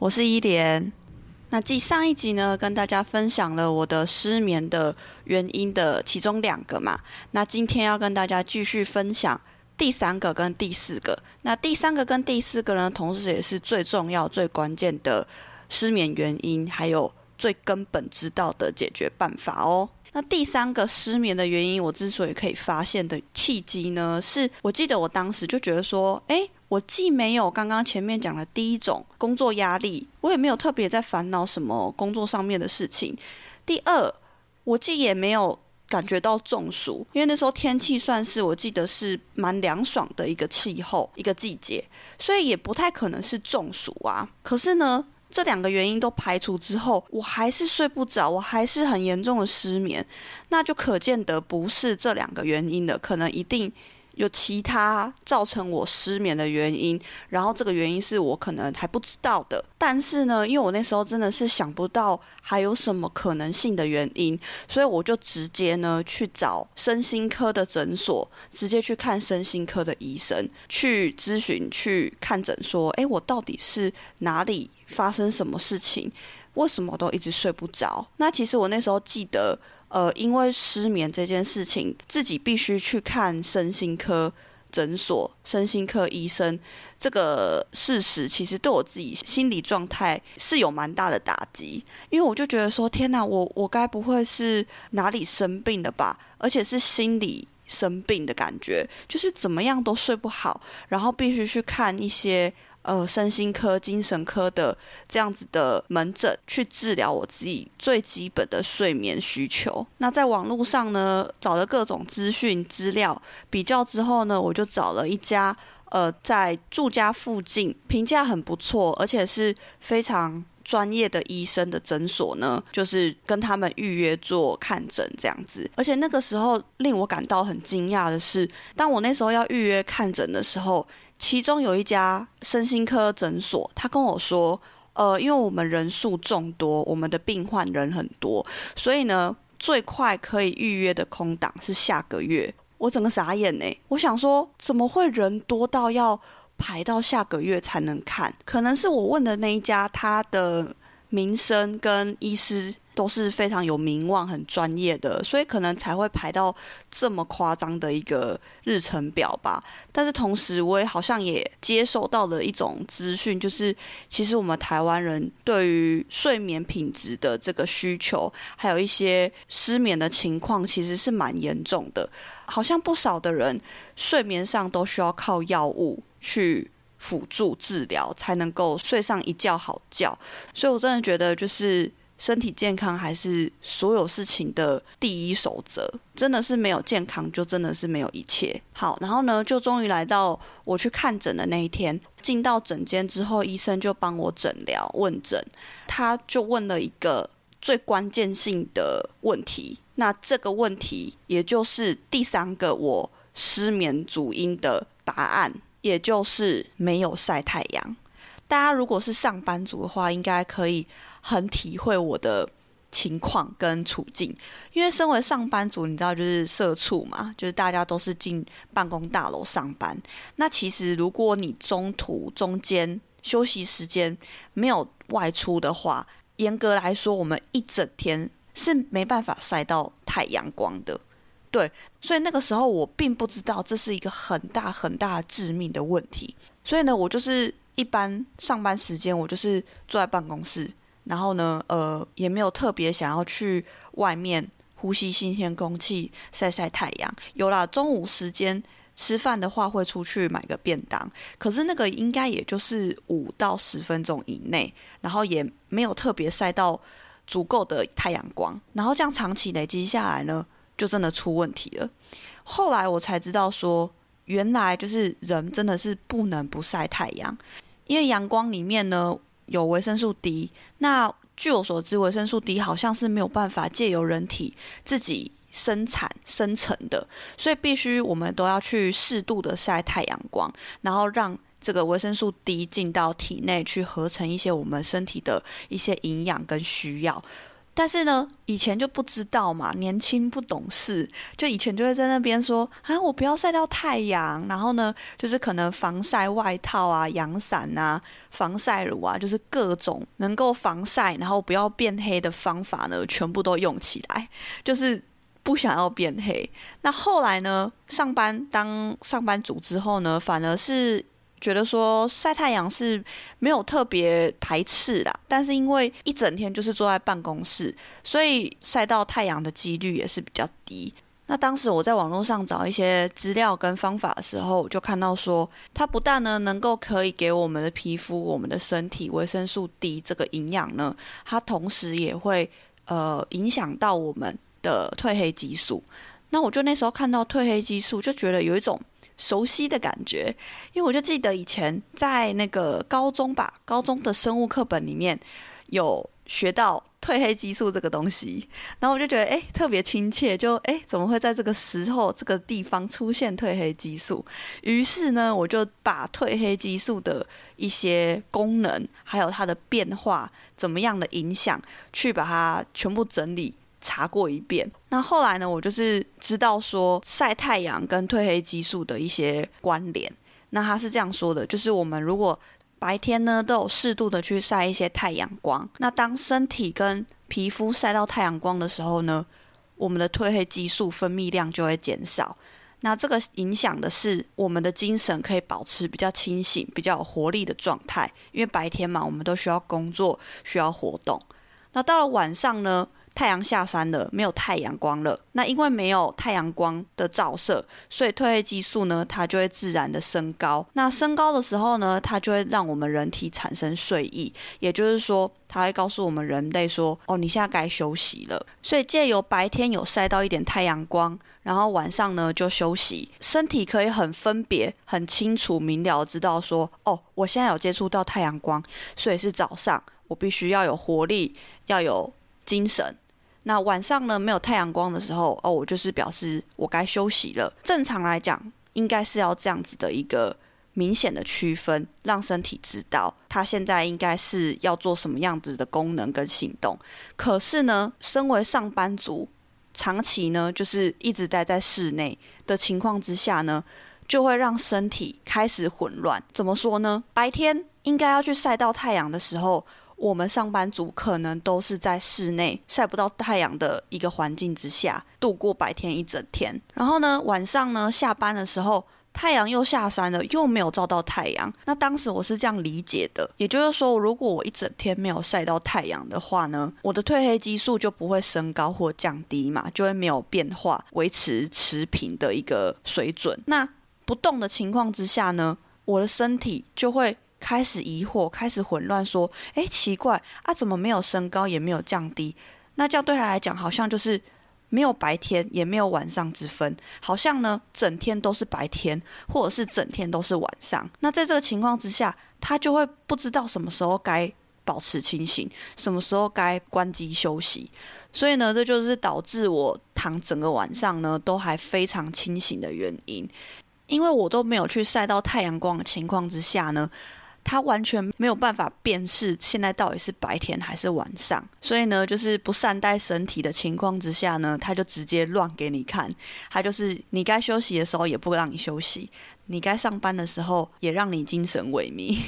我是伊莲，那继上一集呢，跟大家分享了我的失眠的原因的其中两个嘛。那今天要跟大家继续分享第三个跟第四个。那第三个跟第四个呢，同时也是最重要、最关键的失眠原因，还有最根本知道的解决办法哦。那第三个失眠的原因，我之所以可以发现的契机呢，是我记得我当时就觉得说，诶。我既没有刚刚前面讲的第一种工作压力，我也没有特别在烦恼什么工作上面的事情。第二，我既也没有感觉到中暑，因为那时候天气算是我记得是蛮凉爽的一个气候，一个季节，所以也不太可能是中暑啊。可是呢，这两个原因都排除之后，我还是睡不着，我还是很严重的失眠，那就可见得不是这两个原因的，可能一定。有其他造成我失眠的原因，然后这个原因是我可能还不知道的。但是呢，因为我那时候真的是想不到还有什么可能性的原因，所以我就直接呢去找身心科的诊所，直接去看身心科的医生，去咨询、去看诊，说：诶，我到底是哪里发生什么事情？为什么都一直睡不着？那其实我那时候记得。呃，因为失眠这件事情，自己必须去看身心科诊所、身心科医生，这个事实其实对我自己心理状态是有蛮大的打击，因为我就觉得说，天哪，我我该不会是哪里生病的吧？而且是心理生病的感觉，就是怎么样都睡不好，然后必须去看一些。呃，身心科、精神科的这样子的门诊去治疗我自己最基本的睡眠需求。那在网络上呢，找了各种资讯资料比较之后呢，我就找了一家呃，在住家附近评价很不错，而且是非常专业的医生的诊所呢，就是跟他们预约做看诊这样子。而且那个时候令我感到很惊讶的是，当我那时候要预约看诊的时候。其中有一家身心科诊所，他跟我说：“呃，因为我们人数众多，我们的病患人很多，所以呢，最快可以预约的空档是下个月。”我整个傻眼呢，我想说，怎么会人多到要排到下个月才能看？可能是我问的那一家，他的名声跟医师。都是非常有名望、很专业的，所以可能才会排到这么夸张的一个日程表吧。但是同时，我也好像也接受到了一种资讯，就是其实我们台湾人对于睡眠品质的这个需求，还有一些失眠的情况，其实是蛮严重的。好像不少的人睡眠上都需要靠药物去辅助治疗，才能够睡上一觉好觉。所以我真的觉得就是。身体健康还是所有事情的第一守则，真的是没有健康，就真的是没有一切。好，然后呢，就终于来到我去看诊的那一天。进到诊间之后，医生就帮我诊疗问诊，他就问了一个最关键性的问题。那这个问题，也就是第三个我失眠主因的答案，也就是没有晒太阳。大家如果是上班族的话，应该可以。很体会我的情况跟处境，因为身为上班族，你知道就是社畜嘛，就是大家都是进办公大楼上班。那其实如果你中途中间休息时间没有外出的话，严格来说，我们一整天是没办法晒到太阳光的。对，所以那个时候我并不知道这是一个很大很大致命的问题。所以呢，我就是一般上班时间，我就是坐在办公室。然后呢，呃，也没有特别想要去外面呼吸新鲜空气、晒晒太阳。有啦，中午时间吃饭的话，会出去买个便当。可是那个应该也就是五到十分钟以内，然后也没有特别晒到足够的太阳光。然后这样长期累积下来呢，就真的出问题了。后来我才知道说，原来就是人真的是不能不晒太阳，因为阳光里面呢。有维生素 D。那据我所知，维生素 D 好像是没有办法借由人体自己生产生成的，所以必须我们都要去适度的晒太阳光，然后让这个维生素 D 进到体内去合成一些我们身体的一些营养跟需要。但是呢，以前就不知道嘛，年轻不懂事，就以前就会在那边说啊，我不要晒到太阳，然后呢，就是可能防晒外套啊、阳伞啊、防晒乳啊，就是各种能够防晒，然后不要变黑的方法呢，全部都用起来，就是不想要变黑。那后来呢，上班当上班族之后呢，反而是。觉得说晒太阳是没有特别排斥啦，但是因为一整天就是坐在办公室，所以晒到太阳的几率也是比较低。那当时我在网络上找一些资料跟方法的时候，我就看到说，它不但呢能够可以给我们的皮肤、我们的身体维生素 D 这个营养呢，它同时也会呃影响到我们的褪黑激素。那我就那时候看到褪黑激素，就觉得有一种。熟悉的感觉，因为我就记得以前在那个高中吧，高中的生物课本里面有学到褪黑激素这个东西，然后我就觉得诶特别亲切，就诶怎么会在这个时候这个地方出现褪黑激素？于是呢，我就把褪黑激素的一些功能，还有它的变化，怎么样的影响，去把它全部整理。查过一遍，那后来呢，我就是知道说晒太阳跟褪黑激素的一些关联。那他是这样说的，就是我们如果白天呢都有适度的去晒一些太阳光，那当身体跟皮肤晒到太阳光的时候呢，我们的褪黑激素分泌量就会减少。那这个影响的是我们的精神可以保持比较清醒、比较有活力的状态，因为白天嘛，我们都需要工作、需要活动。那到了晚上呢，太阳下山了，没有太阳光了。那因为没有太阳光的照射，所以褪黑激素呢，它就会自然的升高。那升高的时候呢，它就会让我们人体产生睡意，也就是说，它会告诉我们人类说：“哦，你现在该休息了。”所以借由白天有晒到一点太阳光，然后晚上呢就休息，身体可以很分别、很清楚、明了知道说：“哦，我现在有接触到太阳光，所以是早上，我必须要有活力，要有。”精神。那晚上呢，没有太阳光的时候，哦，我就是表示我该休息了。正常来讲，应该是要这样子的一个明显的区分，让身体知道他现在应该是要做什么样子的功能跟行动。可是呢，身为上班族，长期呢就是一直待在室内的情况之下呢，就会让身体开始混乱。怎么说呢？白天应该要去晒到太阳的时候。我们上班族可能都是在室内晒不到太阳的一个环境之下度过白天一整天，然后呢，晚上呢，下班的时候太阳又下山了，又没有照到太阳。那当时我是这样理解的，也就是说，如果我一整天没有晒到太阳的话呢，我的褪黑激素就不会升高或降低嘛，就会没有变化，维持持平的一个水准。那不动的情况之下呢，我的身体就会。开始疑惑，开始混乱，说：“诶，奇怪啊，怎么没有升高，也没有降低？那这样对他来讲，好像就是没有白天，也没有晚上之分，好像呢，整天都是白天，或者是整天都是晚上。那在这个情况之下，他就会不知道什么时候该保持清醒，什么时候该关机休息。所以呢，这就是导致我躺整个晚上呢，都还非常清醒的原因，因为我都没有去晒到太阳光的情况之下呢。”他完全没有办法辨识现在到底是白天还是晚上，所以呢，就是不善待身体的情况之下呢，他就直接乱给你看。他就是你该休息的时候也不让你休息，你该上班的时候也让你精神萎靡，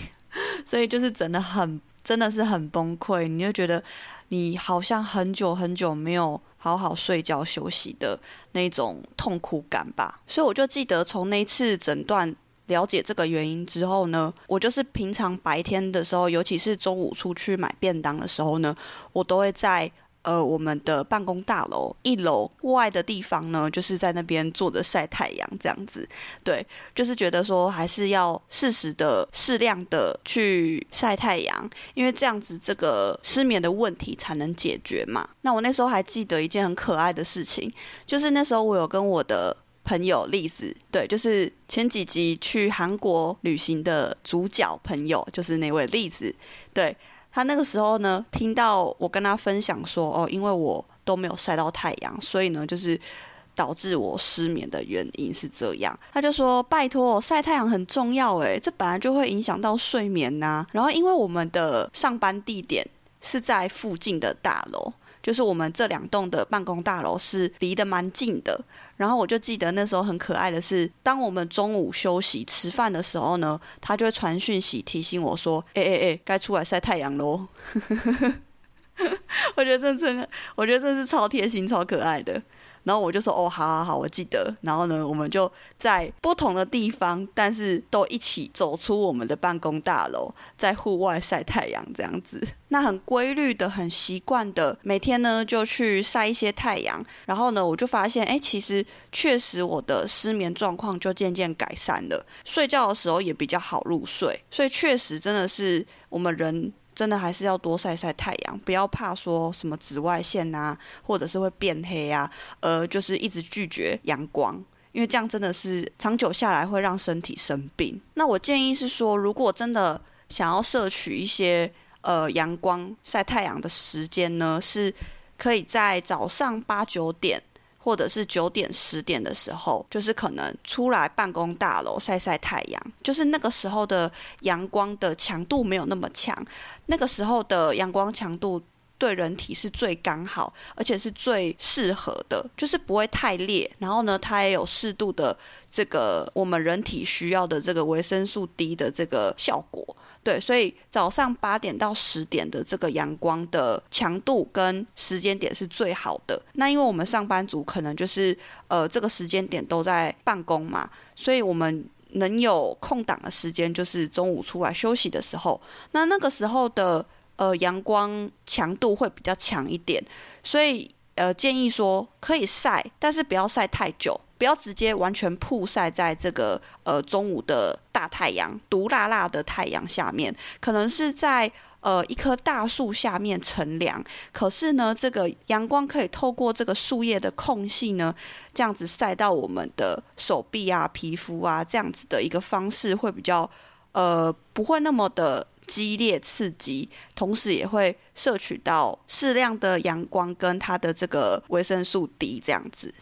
所以就是真的很，真的是很崩溃。你就觉得你好像很久很久没有好好睡觉休息的那种痛苦感吧。所以我就记得从那次诊断。了解这个原因之后呢，我就是平常白天的时候，尤其是中午出去买便当的时候呢，我都会在呃我们的办公大楼一楼外的地方呢，就是在那边坐着晒太阳这样子。对，就是觉得说还是要适时的、适量的去晒太阳，因为这样子这个失眠的问题才能解决嘛。那我那时候还记得一件很可爱的事情，就是那时候我有跟我的。朋友例子，对，就是前几集去韩国旅行的主角朋友，就是那位例子，对。他那个时候呢，听到我跟他分享说，哦，因为我都没有晒到太阳，所以呢，就是导致我失眠的原因是这样。他就说，拜托，晒太阳很重要，诶，这本来就会影响到睡眠呐。然后，因为我们的上班地点是在附近的大楼。就是我们这两栋的办公大楼是离得蛮近的，然后我就记得那时候很可爱的是，当我们中午休息吃饭的时候呢，他就会传讯息提醒我说：“哎哎哎，该出来晒太阳喽！”我觉得这真的，我觉得这是超贴心、超可爱的。然后我就说哦，好好好，我记得。然后呢，我们就在不同的地方，但是都一起走出我们的办公大楼，在户外晒太阳，这样子。那很规律的、很习惯的，每天呢就去晒一些太阳。然后呢，我就发现，哎，其实确实我的失眠状况就渐渐改善了，睡觉的时候也比较好入睡。所以确实真的是我们人。真的还是要多晒晒太阳，不要怕说什么紫外线啊，或者是会变黑啊，呃，就是一直拒绝阳光，因为这样真的是长久下来会让身体生病。那我建议是说，如果真的想要摄取一些呃阳光晒太阳的时间呢，是可以在早上八九点。或者是九点十点的时候，就是可能出来办公大楼晒晒太阳，就是那个时候的阳光的强度没有那么强，那个时候的阳光强度对人体是最刚好，而且是最适合的，就是不会太烈，然后呢，它也有适度的这个我们人体需要的这个维生素 D 的这个效果。对，所以早上八点到十点的这个阳光的强度跟时间点是最好的。那因为我们上班族可能就是呃这个时间点都在办公嘛，所以我们能有空档的时间就是中午出来休息的时候。那那个时候的呃阳光强度会比较强一点，所以呃建议说可以晒，但是不要晒太久。不要直接完全曝晒在这个呃中午的大太阳，毒辣辣的太阳下面，可能是在呃一棵大树下面乘凉。可是呢，这个阳光可以透过这个树叶的空隙呢，这样子晒到我们的手臂啊、皮肤啊，这样子的一个方式会比较呃不会那么的激烈刺激，同时也会摄取到适量的阳光跟它的这个维生素 D 这样子。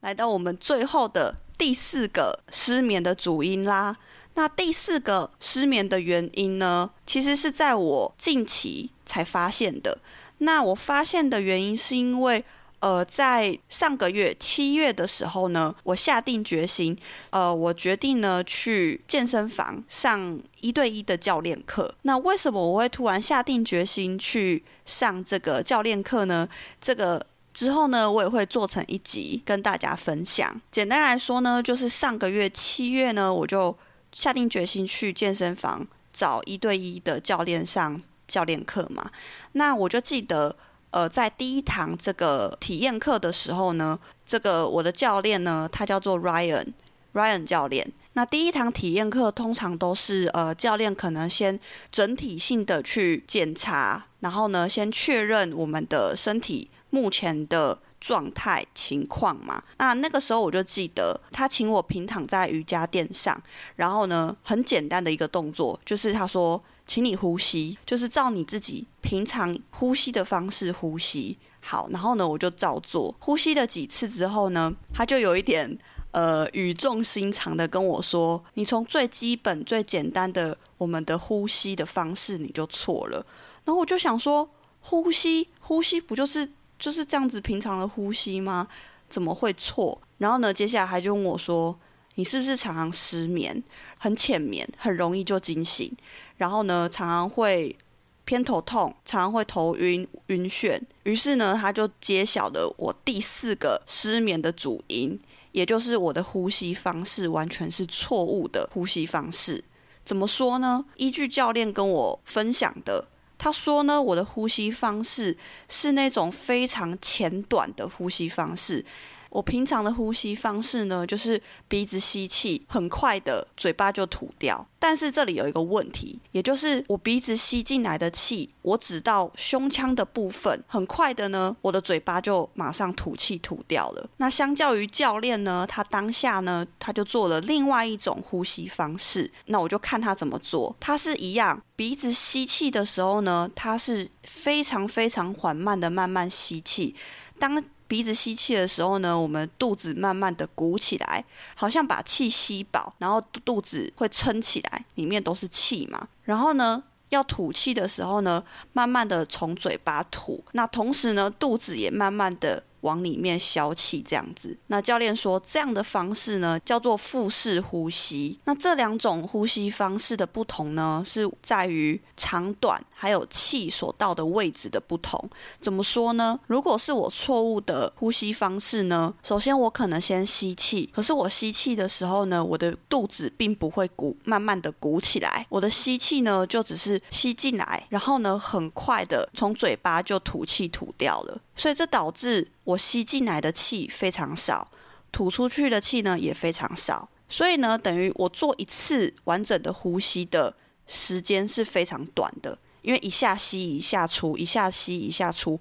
来到我们最后的第四个失眠的主因啦。那第四个失眠的原因呢，其实是在我近期才发现的。那我发现的原因是因为，呃，在上个月七月的时候呢，我下定决心，呃，我决定呢去健身房上一对一的教练课。那为什么我会突然下定决心去上这个教练课呢？这个。之后呢，我也会做成一集跟大家分享。简单来说呢，就是上个月七月呢，我就下定决心去健身房找一对一的教练上教练课嘛。那我就记得，呃，在第一堂这个体验课的时候呢，这个我的教练呢，他叫做 Ryan，Ryan 教练。那第一堂体验课通常都是呃，教练可能先整体性的去检查，然后呢，先确认我们的身体。目前的状态情况嘛，那那个时候我就记得他请我平躺在瑜伽垫上，然后呢，很简单的一个动作，就是他说，请你呼吸，就是照你自己平常呼吸的方式呼吸。好，然后呢，我就照做，呼吸了几次之后呢，他就有一点呃语重心长的跟我说，你从最基本最简单的我们的呼吸的方式你就错了。然后我就想说，呼吸呼吸不就是？就是这样子平常的呼吸吗？怎么会错？然后呢，接下来他就问我说：“你是不是常常失眠，很浅眠，很容易就惊醒？然后呢，常常会偏头痛，常常会头晕晕眩。”于是呢，他就揭晓了我第四个失眠的主因，也就是我的呼吸方式完全是错误的呼吸方式。怎么说呢？依据教练跟我分享的。他说呢，我的呼吸方式是那种非常浅短的呼吸方式，我平常的呼吸方式呢，就是鼻子吸气，很快的嘴巴就吐掉。但是这里有一个问题，也就是我鼻子吸进来的气，我只到胸腔的部分，很快的呢，我的嘴巴就马上吐气吐掉了。那相较于教练呢，他当下呢，他就做了另外一种呼吸方式。那我就看他怎么做，他是一样，鼻子吸气的时候呢，他是非常非常缓慢的慢慢吸气，当。鼻子吸气的时候呢，我们肚子慢慢的鼓起来，好像把气吸饱，然后肚子会撑起来，里面都是气嘛。然后呢，要吐气的时候呢，慢慢的从嘴巴吐，那同时呢，肚子也慢慢的。往里面消气，这样子。那教练说，这样的方式呢，叫做腹式呼吸。那这两种呼吸方式的不同呢，是在于长短，还有气所到的位置的不同。怎么说呢？如果是我错误的呼吸方式呢，首先我可能先吸气，可是我吸气的时候呢，我的肚子并不会鼓，慢慢的鼓起来。我的吸气呢，就只是吸进来，然后呢，很快的从嘴巴就吐气吐掉了。所以这导致我吸进来的气非常少，吐出去的气呢也非常少。所以呢，等于我做一次完整的呼吸的时间是非常短的，因为一下吸一下出，一下吸一下出，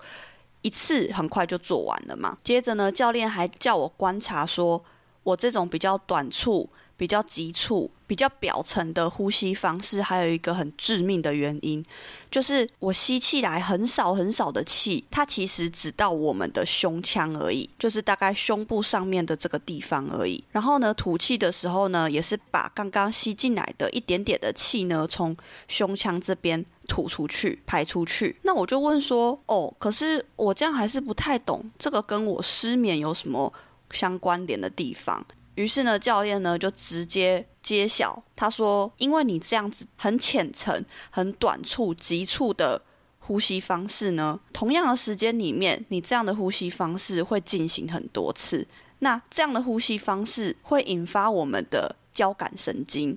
一次很快就做完了嘛。接着呢，教练还叫我观察说，我这种比较短促。比较急促、比较表层的呼吸方式，还有一个很致命的原因，就是我吸气来很少很少的气，它其实只到我们的胸腔而已，就是大概胸部上面的这个地方而已。然后呢，吐气的时候呢，也是把刚刚吸进来的一点点的气呢，从胸腔这边吐出去、排出去。那我就问说，哦，可是我这样还是不太懂，这个跟我失眠有什么相关联的地方？于是呢，教练呢就直接揭晓，他说：“因为你这样子很浅层、很短促、急促的呼吸方式呢，同样的时间里面，你这样的呼吸方式会进行很多次。那这样的呼吸方式会引发我们的交感神经。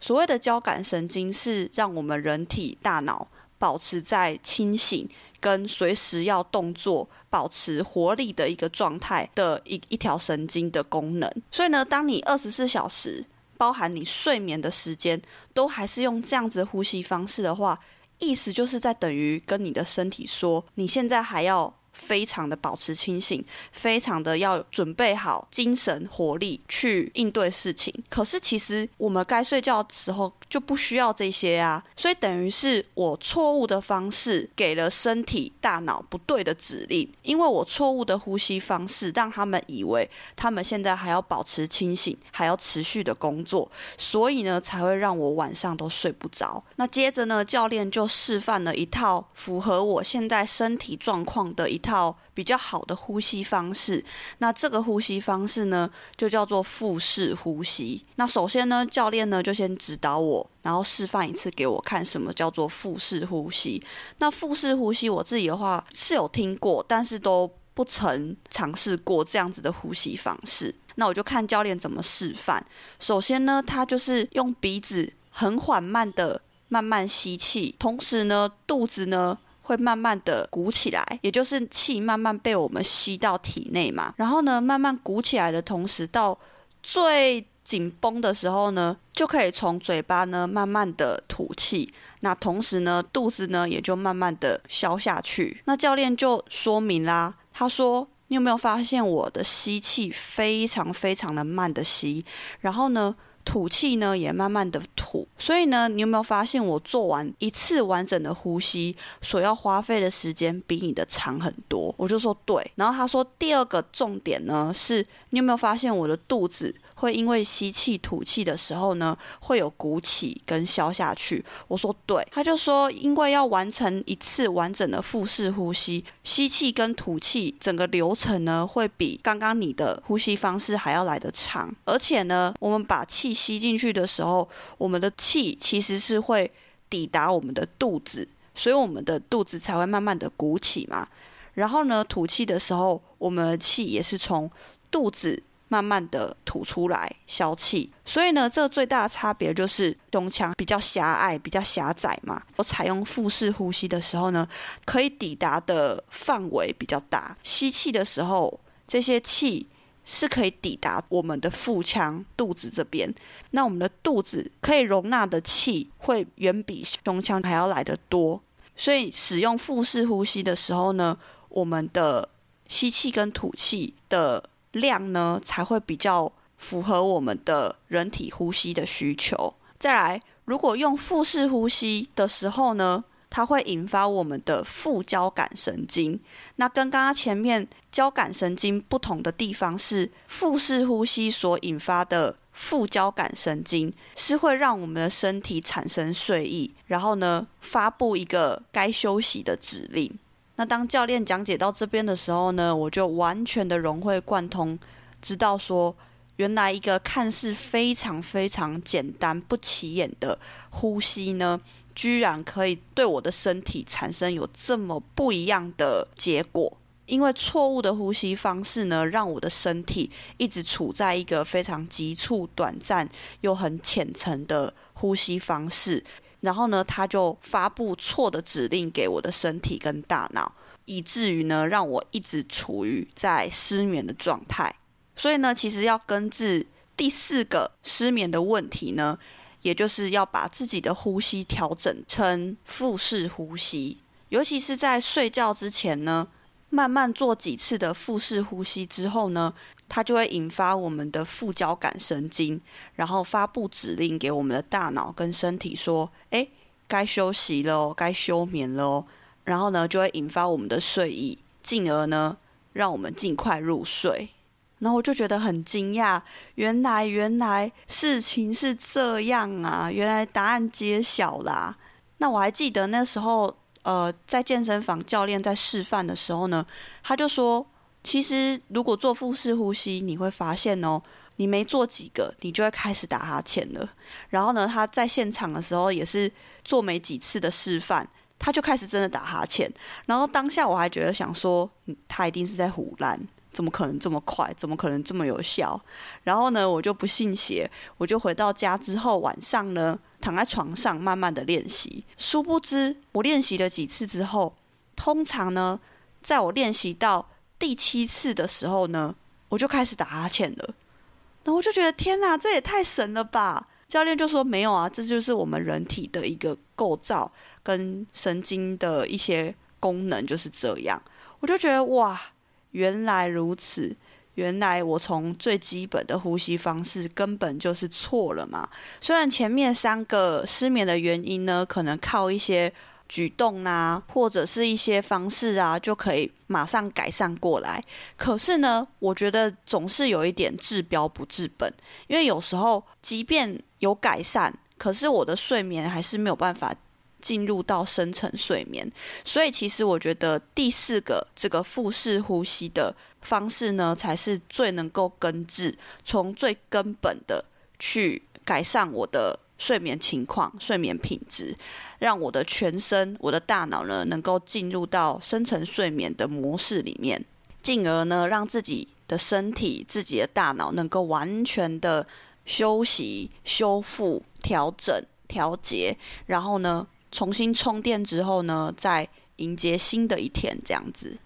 所谓的交感神经是让我们人体大脑保持在清醒。”跟随时要动作、保持活力的一个状态的一一条神经的功能，所以呢，当你二十四小时，包含你睡眠的时间，都还是用这样子的呼吸方式的话，意思就是在等于跟你的身体说，你现在还要。非常的保持清醒，非常的要准备好精神活力去应对事情。可是其实我们该睡觉的时候就不需要这些啊，所以等于是我错误的方式给了身体大脑不对的指令，因为我错误的呼吸方式让他们以为他们现在还要保持清醒，还要持续的工作，所以呢才会让我晚上都睡不着。那接着呢，教练就示范了一套符合我现在身体状况的一套。套比较好的呼吸方式，那这个呼吸方式呢，就叫做腹式呼吸。那首先呢，教练呢就先指导我，然后示范一次给我看，什么叫做腹式呼吸。那腹式呼吸，我自己的话是有听过，但是都不曾尝试过这样子的呼吸方式。那我就看教练怎么示范。首先呢，他就是用鼻子很缓慢的慢慢吸气，同时呢，肚子呢。会慢慢的鼓起来，也就是气慢慢被我们吸到体内嘛。然后呢，慢慢鼓起来的同时，到最紧绷的时候呢，就可以从嘴巴呢慢慢的吐气。那同时呢，肚子呢也就慢慢的消下去。那教练就说明啦，他说：“你有没有发现我的吸气非常非常的慢的吸？然后呢？”吐气呢也慢慢的吐，所以呢，你有没有发现我做完一次完整的呼吸所要花费的时间比你的长很多？我就说对，然后他说第二个重点呢是，你有没有发现我的肚子？会因为吸气吐气的时候呢，会有鼓起跟消下去。我说对，他就说，因为要完成一次完整的腹式呼吸，吸气跟吐气整个流程呢，会比刚刚你的呼吸方式还要来得长。而且呢，我们把气吸进去的时候，我们的气其实是会抵达我们的肚子，所以我们的肚子才会慢慢的鼓起嘛。然后呢，吐气的时候，我们的气也是从肚子。慢慢的吐出来消气，所以呢，这个最大的差别就是胸腔比较狭隘、比较狭窄嘛。我采用腹式呼吸的时候呢，可以抵达的范围比较大。吸气的时候，这些气是可以抵达我们的腹腔、肚子这边。那我们的肚子可以容纳的气会远比胸腔还要来得多。所以使用腹式呼吸的时候呢，我们的吸气跟吐气的量呢，才会比较符合我们的人体呼吸的需求。再来，如果用腹式呼吸的时候呢，它会引发我们的副交感神经。那跟刚刚前面交感神经不同的地方是，腹式呼吸所引发的副交感神经是会让我们的身体产生睡意，然后呢，发布一个该休息的指令。那当教练讲解到这边的时候呢，我就完全的融会贯通，知道说，原来一个看似非常非常简单不起眼的呼吸呢，居然可以对我的身体产生有这么不一样的结果。因为错误的呼吸方式呢，让我的身体一直处在一个非常急促、短暂又很浅层的呼吸方式。然后呢，他就发布错的指令给我的身体跟大脑，以至于呢，让我一直处于在失眠的状态。所以呢，其实要根治第四个失眠的问题呢，也就是要把自己的呼吸调整成腹式呼吸，尤其是在睡觉之前呢，慢慢做几次的腹式呼吸之后呢。它就会引发我们的副交感神经，然后发布指令给我们的大脑跟身体说：“诶，该休息了，该休眠了。”然后呢，就会引发我们的睡意，进而呢，让我们尽快入睡。然后我就觉得很惊讶，原来原来事情是这样啊！原来答案揭晓啦。那我还记得那时候，呃，在健身房教练在示范的时候呢，他就说。其实，如果做腹式呼吸，你会发现哦，你没做几个，你就会开始打哈欠了。然后呢，他在现场的时候也是做没几次的示范，他就开始真的打哈欠。然后当下我还觉得想说，他一定是在唬烂，怎么可能这么快？怎么可能这么有效？然后呢，我就不信邪，我就回到家之后，晚上呢，躺在床上慢慢的练习。殊不知，我练习了几次之后，通常呢，在我练习到第七次的时候呢，我就开始打哈欠了。那我就觉得天哪，这也太神了吧！教练就说没有啊，这就是我们人体的一个构造跟神经的一些功能就是这样。我就觉得哇，原来如此，原来我从最基本的呼吸方式根本就是错了嘛。虽然前面三个失眠的原因呢，可能靠一些。举动啊，或者是一些方式啊，就可以马上改善过来。可是呢，我觉得总是有一点治标不治本，因为有时候即便有改善，可是我的睡眠还是没有办法进入到深层睡眠。所以，其实我觉得第四个这个腹式呼吸的方式呢，才是最能够根治，从最根本的去改善我的。睡眠情况、睡眠品质，让我的全身、我的大脑呢，能够进入到深层睡眠的模式里面，进而呢，让自己的身体、自己的大脑能够完全的休息、修复、调整、调节，然后呢，重新充电之后呢，再迎接新的一天，这样子。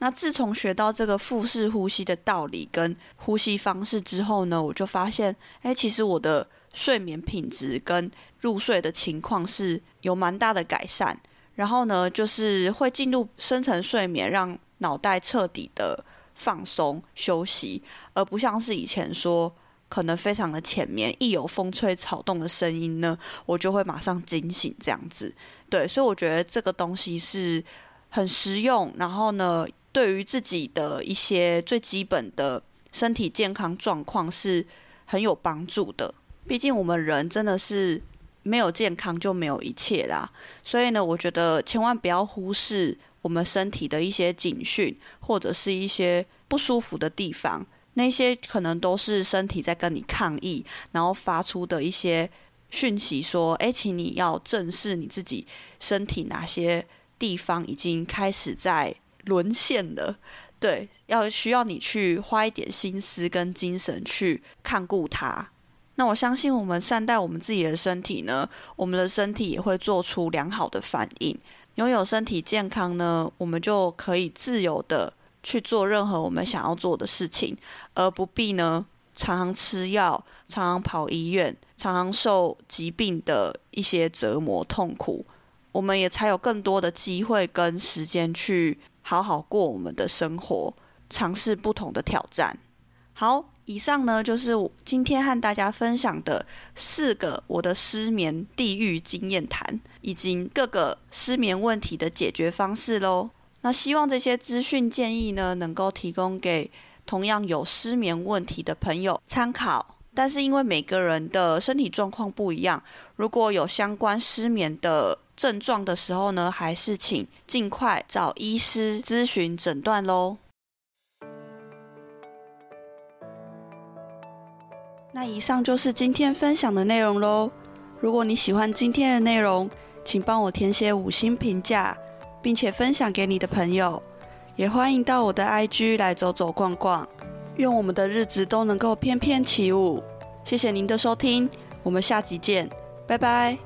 那自从学到这个腹式呼吸的道理跟呼吸方式之后呢，我就发现，哎，其实我的。睡眠品质跟入睡的情况是有蛮大的改善，然后呢，就是会进入深层睡眠，让脑袋彻底的放松休息，而不像是以前说可能非常的浅眠，一有风吹草动的声音呢，我就会马上惊醒这样子。对，所以我觉得这个东西是很实用，然后呢，对于自己的一些最基本的身体健康状况是很有帮助的。毕竟我们人真的是没有健康就没有一切啦，所以呢，我觉得千万不要忽视我们身体的一些警讯，或者是一些不舒服的地方，那些可能都是身体在跟你抗议，然后发出的一些讯息，说：“哎，请你要正视你自己身体哪些地方已经开始在沦陷了。”对，要需要你去花一点心思跟精神去看顾它。那我相信，我们善待我们自己的身体呢，我们的身体也会做出良好的反应。拥有身体健康呢，我们就可以自由的去做任何我们想要做的事情，而不必呢常常吃药、常常跑医院、常常受疾病的一些折磨痛苦。我们也才有更多的机会跟时间去好好过我们的生活，尝试不同的挑战。好。以上呢，就是我今天和大家分享的四个我的失眠地狱经验谈，以及各个失眠问题的解决方式喽。那希望这些资讯建议呢，能够提供给同样有失眠问题的朋友参考。但是因为每个人的身体状况不一样，如果有相关失眠的症状的时候呢，还是请尽快找医师咨询诊断喽。那以上就是今天分享的内容喽。如果你喜欢今天的内容，请帮我填写五星评价，并且分享给你的朋友。也欢迎到我的 IG 来走走逛逛。愿我们的日子都能够翩翩起舞。谢谢您的收听，我们下集见，拜拜。